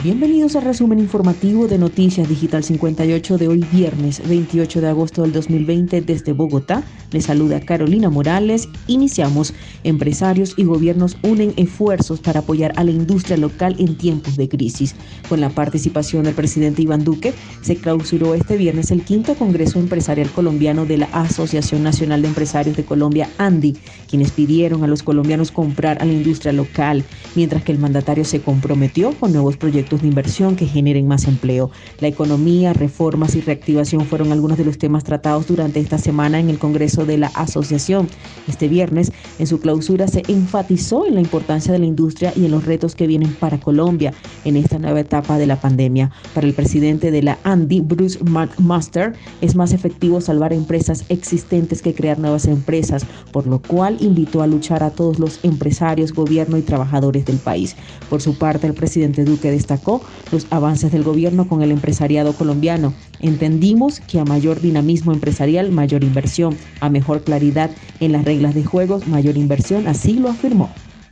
Bienvenidos al resumen informativo de Noticias Digital 58 de hoy viernes 28 de agosto del 2020 desde Bogotá. Les saluda Carolina Morales. Iniciamos. Empresarios y gobiernos unen esfuerzos para apoyar a la industria local en tiempos de crisis. Con la participación del presidente Iván Duque, se clausuró este viernes el quinto Congreso Empresarial Colombiano de la Asociación Nacional de Empresarios de Colombia, ANDI, quienes pidieron a los colombianos comprar a la industria local, mientras que el mandatario se comprometió con nuevos proyectos de inversión que generen más empleo. La economía, reformas y reactivación fueron algunos de los temas tratados durante esta semana en el Congreso de la Asociación. Este viernes, en su clausura, se enfatizó en la importancia de la industria y en los retos que vienen para Colombia en esta nueva etapa de la pandemia. Para el presidente de la ANDI, Bruce McMaster, es más efectivo salvar empresas existentes que crear nuevas empresas, por lo cual invitó a luchar a todos los empresarios, gobierno y trabajadores del país. Por su parte, el presidente Duque destacó los avances del gobierno con el empresariado colombiano. Entendimos que a mayor dinamismo empresarial, mayor inversión, a mejor claridad en las reglas de juegos, mayor inversión, así lo afirmó.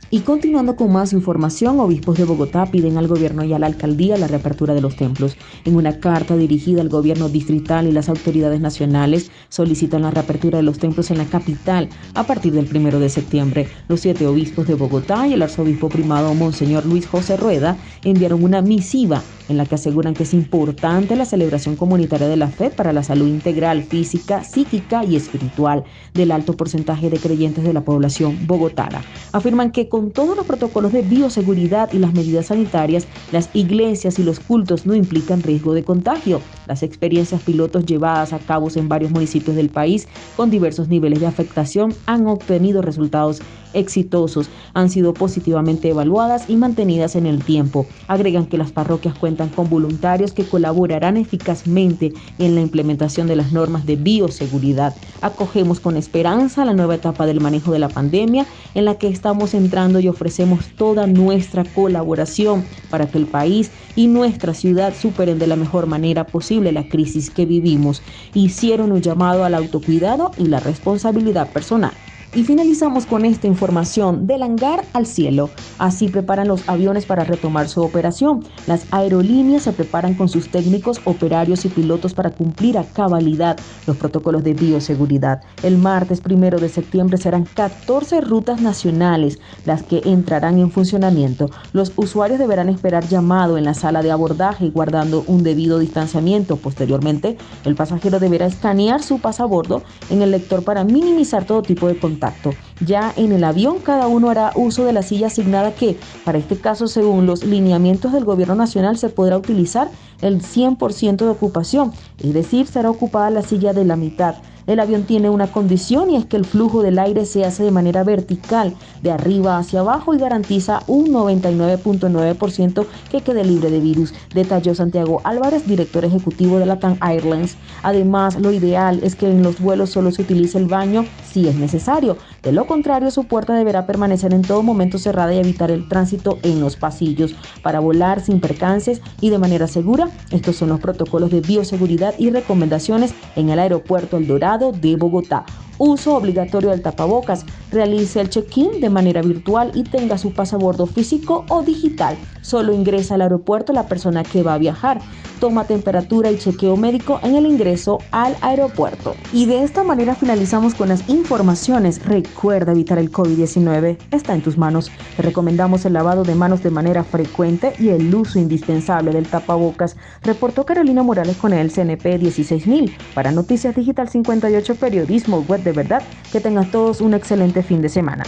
Y continuando con más información, obispos de Bogotá piden al gobierno y a la alcaldía la reapertura de los templos. En una carta dirigida al gobierno distrital y las autoridades nacionales, solicitan la reapertura de los templos en la capital a partir del primero de septiembre. Los siete obispos de Bogotá y el arzobispo primado Monseñor Luis José Rueda enviaron una misiva en la que aseguran que es importante la celebración comunitaria de la fe para la salud integral, física, psíquica y espiritual del alto porcentaje de creyentes de la población bogotana. Afirman que con todos los protocolos de bioseguridad y las medidas sanitarias, las iglesias y los cultos no implican riesgo de contagio. Las experiencias pilotos llevadas a cabo en varios municipios del país con diversos niveles de afectación han obtenido resultados exitosos, han sido positivamente evaluadas y mantenidas en el tiempo. Agregan que las parroquias cuentan con voluntarios que colaborarán eficazmente en la implementación de las normas de bioseguridad. Acogemos con esperanza la nueva etapa del manejo de la pandemia en la que estamos entrando y ofrecemos toda nuestra colaboración para que el país y nuestra ciudad superen de la mejor manera posible la crisis que vivimos. Hicieron un llamado al autocuidado y la responsabilidad personal. Y finalizamos con esta información del hangar al cielo. Así preparan los aviones para retomar su operación. Las aerolíneas se preparan con sus técnicos, operarios y pilotos para cumplir a cabalidad los protocolos de bioseguridad. El martes primero de septiembre serán 14 rutas nacionales las que entrarán en funcionamiento. Los usuarios deberán esperar llamado en la sala de abordaje guardando un debido distanciamiento. Posteriormente, el pasajero deberá escanear su pasabordo en el lector para minimizar todo tipo de contacto impacto ya en el avión cada uno hará uso de la silla asignada que, para este caso, según los lineamientos del gobierno nacional, se podrá utilizar el 100% de ocupación, es decir, será ocupada la silla de la mitad. El avión tiene una condición y es que el flujo del aire se hace de manera vertical, de arriba hacia abajo y garantiza un 99.9% que quede libre de virus, detalló Santiago Álvarez, director ejecutivo de Latam Airlines. Además, lo ideal es que en los vuelos solo se utilice el baño si es necesario. De lo contrario, su puerta deberá permanecer en todo momento cerrada y evitar el tránsito en los pasillos para volar sin percances y de manera segura. Estos son los protocolos de bioseguridad y recomendaciones en el aeropuerto El Dorado de Bogotá. Uso obligatorio del tapabocas. Realice el check-in de manera virtual y tenga su pasabordo físico o digital. Solo ingresa al aeropuerto la persona que va a viajar toma temperatura y chequeo médico en el ingreso al aeropuerto. Y de esta manera finalizamos con las informaciones. Recuerda evitar el COVID-19, está en tus manos. Te recomendamos el lavado de manos de manera frecuente y el uso indispensable del tapabocas. Reportó Carolina Morales con el CNP 16000 para Noticias Digital 58 Periodismo Web de Verdad. Que tengan todos un excelente fin de semana.